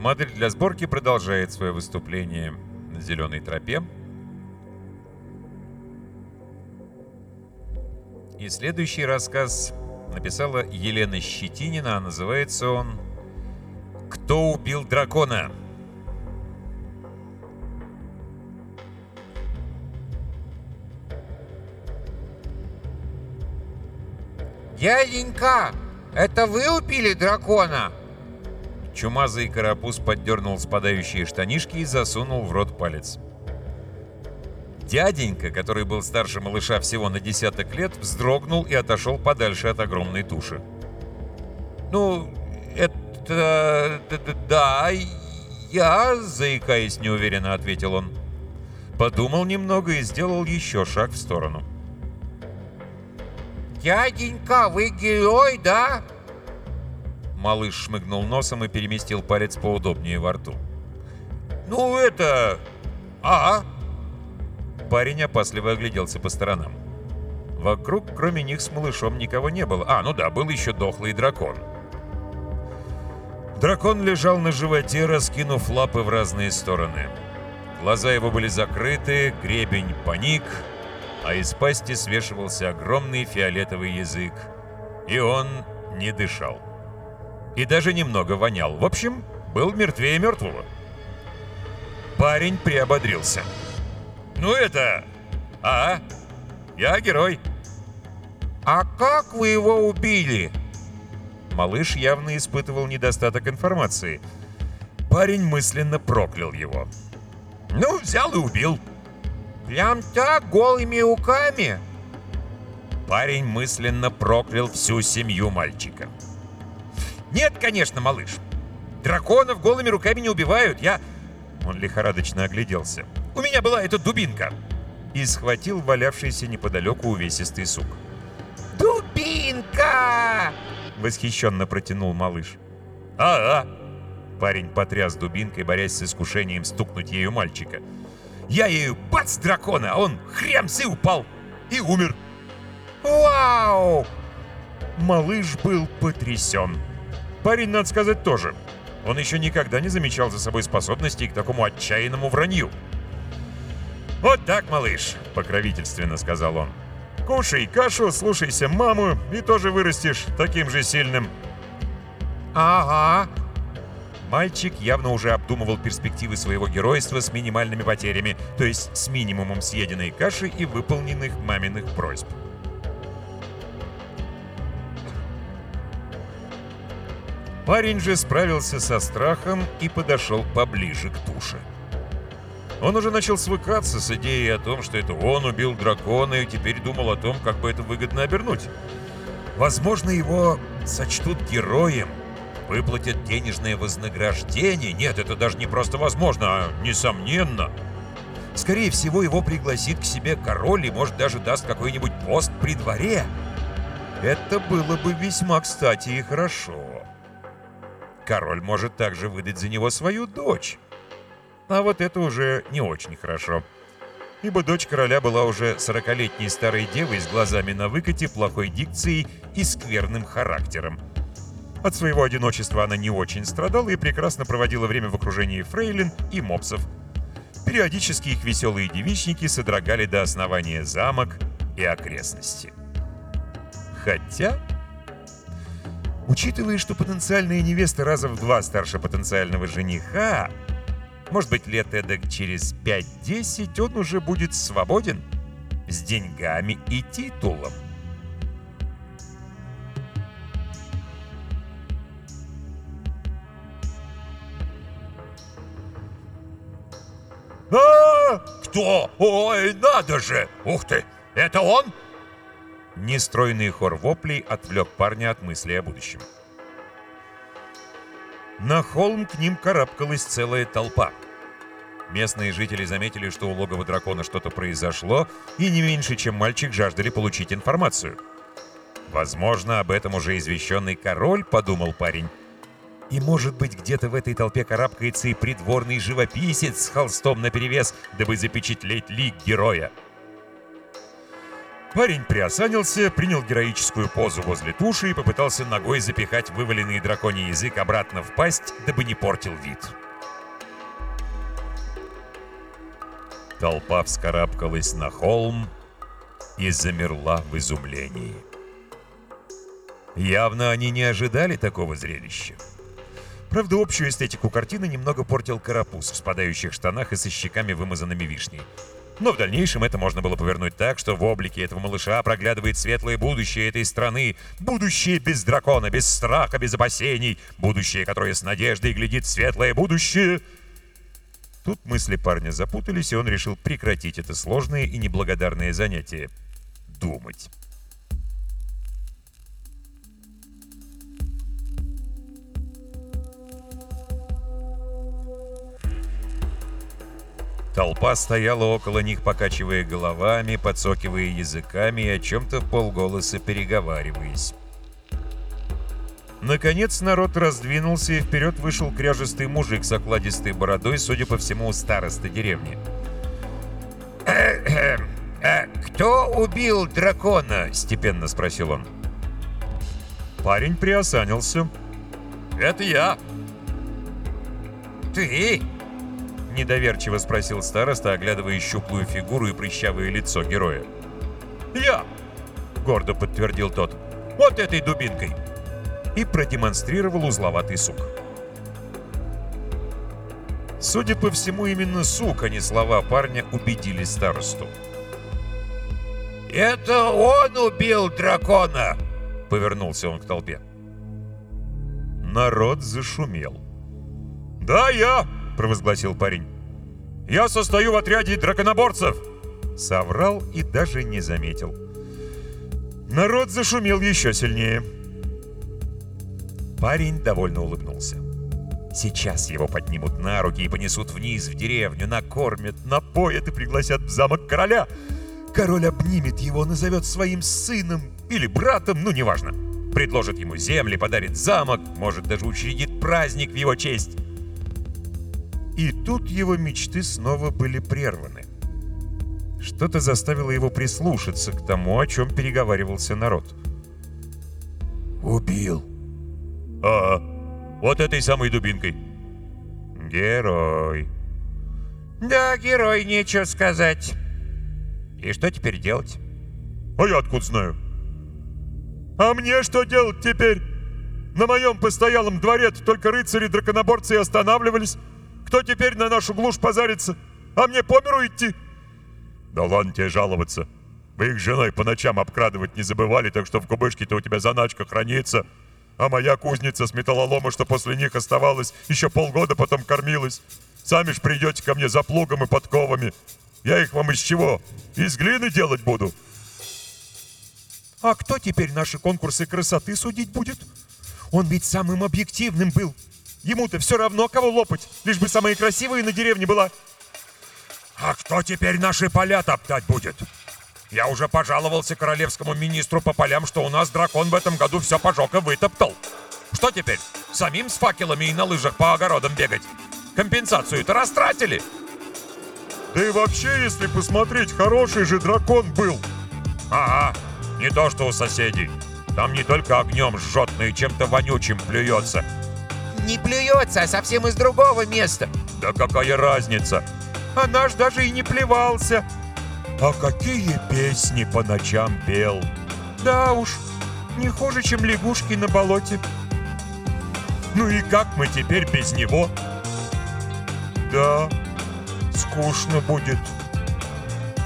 Модель для сборки продолжает свое выступление на зеленой тропе. И следующий рассказ написала Елена Щетинина, а называется он «Кто убил дракона?». «Дяденька, это вы убили дракона?» Чумазый карапуз поддернул спадающие штанишки и засунул в рот палец. Дяденька, который был старше малыша всего на десяток лет, вздрогнул и отошел подальше от огромной туши. «Ну, это... да, я...» — заикаясь неуверенно, ответил он. Подумал немного и сделал еще шаг в сторону. «Дяденька, вы герой, да?» Малыш шмыгнул носом и переместил палец поудобнее во рту. «Ну, это... А, Парень опасливо огляделся по сторонам. Вокруг, кроме них, с малышом никого не было. А, ну да, был еще дохлый дракон. Дракон лежал на животе, раскинув лапы в разные стороны. Глаза его были закрыты, гребень паник, а из пасти свешивался огромный фиолетовый язык. И он не дышал. И даже немного вонял. В общем, был мертвее мертвого. Парень приободрился. «Ну это... А? Я герой». «А как вы его убили?» Малыш явно испытывал недостаток информации. Парень мысленно проклял его. «Ну, взял и убил». «Прям так, голыми руками?» Парень мысленно проклял всю семью мальчика. «Нет, конечно, малыш. Драконов голыми руками не убивают. Я...» Он лихорадочно огляделся. У меня была эта дубинка!» И схватил валявшийся неподалеку увесистый сук. «Дубинка!» Восхищенно протянул малыш. «А-а!» Парень потряс дубинкой, борясь с искушением стукнуть ею мальчика. «Я ею бац дракона, а он хрямс и упал! И умер!» «Вау!» Малыш был потрясен. Парень, надо сказать, тоже. Он еще никогда не замечал за собой способностей к такому отчаянному вранью. «Вот так, малыш!» — покровительственно сказал он. «Кушай кашу, слушайся маму, и тоже вырастешь таким же сильным». «Ага». Мальчик явно уже обдумывал перспективы своего геройства с минимальными потерями, то есть с минимумом съеденной каши и выполненных маминых просьб. Парень же справился со страхом и подошел поближе к туше. Он уже начал свыкаться с идеей о том, что это он убил дракона и теперь думал о том, как бы это выгодно обернуть. Возможно, его сочтут героем, выплатят денежное вознаграждение. Нет, это даже не просто возможно, а несомненно. Скорее всего, его пригласит к себе король и, может, даже даст какой-нибудь пост при дворе. Это было бы весьма кстати и хорошо. Король может также выдать за него свою дочь. А вот это уже не очень хорошо. Ибо дочь короля была уже сорокалетней старой девой с глазами на выкате, плохой дикцией и скверным характером. От своего одиночества она не очень страдала и прекрасно проводила время в окружении фрейлин и мопсов. Периодически их веселые девичники содрогали до основания замок и окрестности. Хотя... Учитывая, что потенциальная невеста раза в два старше потенциального жениха, может быть, лет эдак через 5-10 он уже будет свободен с деньгами и титулом. а Кто? Ой, надо же! Ух ты! Это он?» Нестройный хор воплей отвлек парня от мысли о будущем. На холм к ним карабкалась целая толпа. Местные жители заметили, что у логова дракона что-то произошло, и не меньше, чем мальчик, жаждали получить информацию. «Возможно, об этом уже извещенный король», — подумал парень. И, может быть, где-то в этой толпе карабкается и придворный живописец с холстом наперевес, дабы запечатлеть лик героя. Парень приосанился, принял героическую позу возле туши и попытался ногой запихать вываленный драконий язык обратно в пасть, дабы не портил вид. Толпа вскарабкалась на холм и замерла в изумлении. Явно они не ожидали такого зрелища. Правда, общую эстетику картины немного портил карапуз в спадающих штанах и со щеками, вымазанными вишней. Но в дальнейшем это можно было повернуть так, что в облике этого малыша проглядывает светлое будущее этой страны. Будущее без дракона, без страха, без опасений. Будущее, которое с надеждой глядит светлое будущее. Тут мысли парня запутались, и он решил прекратить это сложное и неблагодарное занятие. Думать. Толпа стояла около них, покачивая головами, подсокивая языками и о чем-то в полголоса переговариваясь. Наконец народ раздвинулся, и вперед вышел кряжестый мужик с окладистой бородой, судя по всему, староста деревни. «Э, «Кто убил дракона?» — степенно спросил он. Парень приосанился. Это я. «Ты?» — недоверчиво спросил староста, оглядывая щуплую фигуру и прыщавое лицо героя. Я. Гордо подтвердил тот. Вот этой дубинкой. И продемонстрировал узловатый сук. Судя по всему, именно сук, а не слова парня, убедили старосту. «Это он убил дракона!» Повернулся он к толпе. Народ зашумел. «Да, я!» — провозгласил парень. «Я состою в отряде драконоборцев!» Соврал и даже не заметил. Народ зашумел еще сильнее. Парень довольно улыбнулся. Сейчас его поднимут на руки и понесут вниз в деревню, накормят, напоят и пригласят в замок короля. Король обнимет его, назовет своим сыном или братом, ну неважно. Предложит ему земли, подарит замок, может даже учредит праздник в его честь. И тут его мечты снова были прерваны. Что-то заставило его прислушаться к тому, о чем переговаривался народ. Убил. А, вот этой самой дубинкой. Герой. «Да, герой, нечего сказать. И что теперь делать?» А я откуда знаю? А мне что делать теперь? На моем постоялом дворе только рыцари-драконоборцы и останавливались. Кто теперь на нашу глушь позарится? А мне по миру идти? Да ладно тебе жаловаться. Вы их женой по ночам обкрадывать не забывали, так что в кубышке-то у тебя заначка хранится. А моя кузница с металлолома, что после них оставалась, еще полгода потом кормилась. Сами ж придете ко мне за плугом и подковами. Я их вам из чего? Из глины делать буду. А кто теперь наши конкурсы красоты судить будет? Он ведь самым объективным был. Ему-то все равно, кого лопать, лишь бы самая красивая на деревне была. А кто теперь наши поля топтать будет? Я уже пожаловался королевскому министру по полям, что у нас дракон в этом году все пожег и вытоптал. Что теперь? Самим с факелами и на лыжах по огородам бегать? Компенсацию-то растратили. Да и вообще, если посмотреть, хороший же дракон был. Ага, не то что у соседей. Там не только огнем жжет, но и чем-то вонючим плюется. Не плюется, а совсем из другого места. Да какая разница? А наш даже и не плевался. А какие песни по ночам пел. Да уж, не хуже, чем лягушки на болоте. Ну и как мы теперь без него? Да, скучно будет.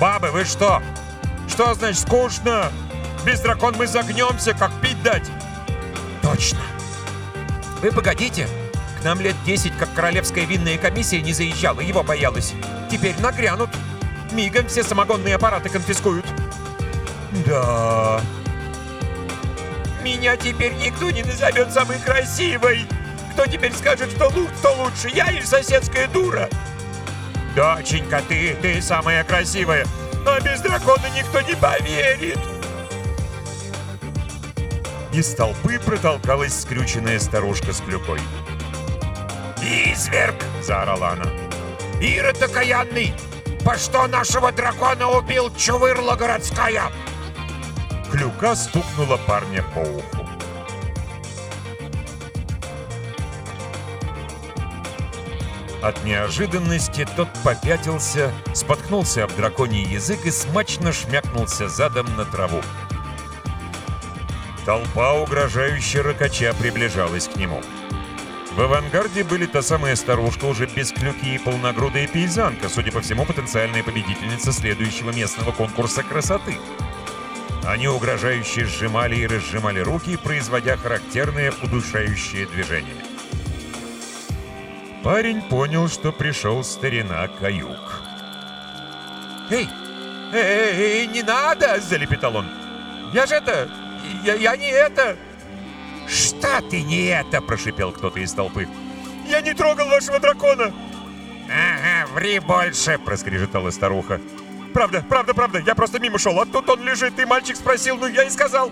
Бабы, вы что? Что значит скучно? Без дракон мы загнемся, как пить дать. Точно. Вы погодите. К нам лет 10, как королевская винная комиссия не заезжала, его боялась. Теперь нагрянут. Мигом все самогонные аппараты конфискуют. Да. Меня теперь никто не назовет самой красивой. Кто теперь скажет, что лук, кто лучше, я или соседская дура? Доченька, ты, ты самая красивая. А без дракона никто не поверит. Из толпы протолкалась скрюченная старушка с клюкой. «Изверг!» — заорала она. «Ирод окаянный! По что нашего дракона убил чувырла городская? клюка стукнула парня по уху. От неожиданности тот попятился, споткнулся об драконий язык и смачно шмякнулся задом на траву. Толпа угрожающе ракача приближалась к нему. В авангарде были та самая старушка, уже без клюки и полногрудая пейзанка, судя по всему, потенциальная победительница следующего местного конкурса красоты. Они угрожающе сжимали и разжимали руки, производя характерные удушающие движения. Парень понял, что пришел старина Каюк. «Эй, эй, эй, не надо!» — залепетал он. «Я же это... Я, я не это...» «Что ты не это?» — прошипел кто-то из толпы. «Я не трогал вашего дракона!» «Ага, ври больше!» — проскрежетала старуха. «Правда, правда, правда, я просто мимо шел, а тут он лежит, и мальчик спросил, ну я и сказал».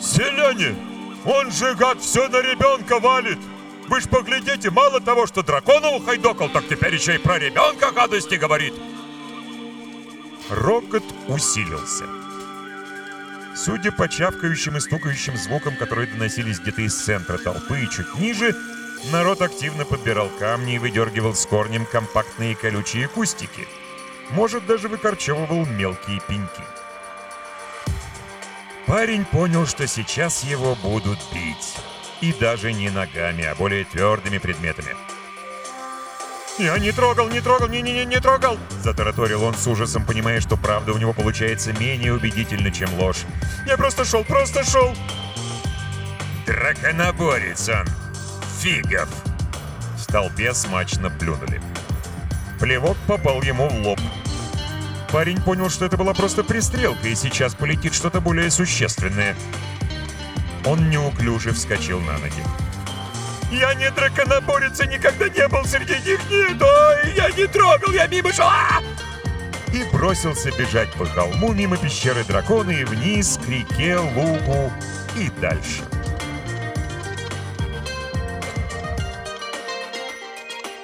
«Селяне, он же, гад, все на ребенка валит! Вы ж поглядите, мало того, что дракона ухайдокал, так теперь еще и про ребенка гадости говорит!» Рокот усилился. Судя по чавкающим и стукающим звукам, которые доносились где-то из центра толпы и чуть ниже, народ активно подбирал камни и выдергивал с корнем компактные колючие кустики. Может, даже выкорчевывал мелкие пеньки. Парень понял, что сейчас его будут бить. И даже не ногами, а более твердыми предметами. «Я не трогал, не трогал, не-не-не, не трогал!» Затараторил он с ужасом, понимая, что правда у него получается менее убедительно, чем ложь. «Я просто шел, просто шел!» «Драконоборец он! Фигов!» В толпе смачно плюнули. Плевок попал ему в лоб. Парень понял, что это была просто пристрелка, и сейчас полетит что-то более существенное. Он неуклюже вскочил на ноги. Я не драконоборец и никогда не был среди них, нет! Ой, я не трогал, я мимо шел! А! И бросился бежать по холму мимо пещеры дракона и вниз к реке, лугу и дальше.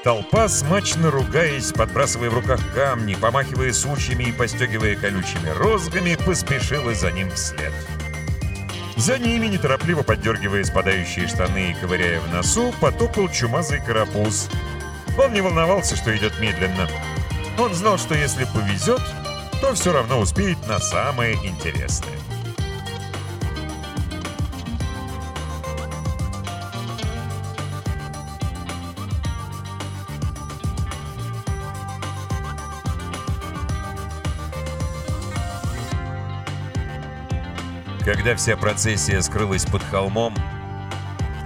Толпа, смачно ругаясь, подбрасывая в руках камни, помахивая сучьями и постегивая колючими розгами, поспешила за ним вслед. За ними, неторопливо поддергивая спадающие штаны и ковыряя в носу, потопал чумазый карапуз. Он не волновался, что идет медленно. Он знал, что если повезет, то все равно успеет на самое интересное. Когда вся процессия скрылась под холмом,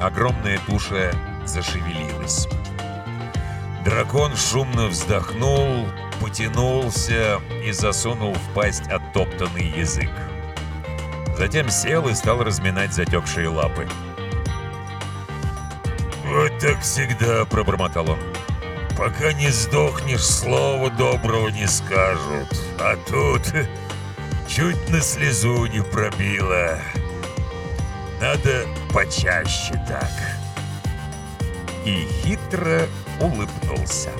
огромная туша зашевелилась. Дракон шумно вздохнул, потянулся и засунул в пасть оттоптанный язык. Затем сел и стал разминать затекшие лапы. «Вот так всегда», — пробормотал он. «Пока не сдохнешь, слова доброго не скажут. А тут чуть на слезу не пробило. Надо почаще так». И хитро улыбнулся.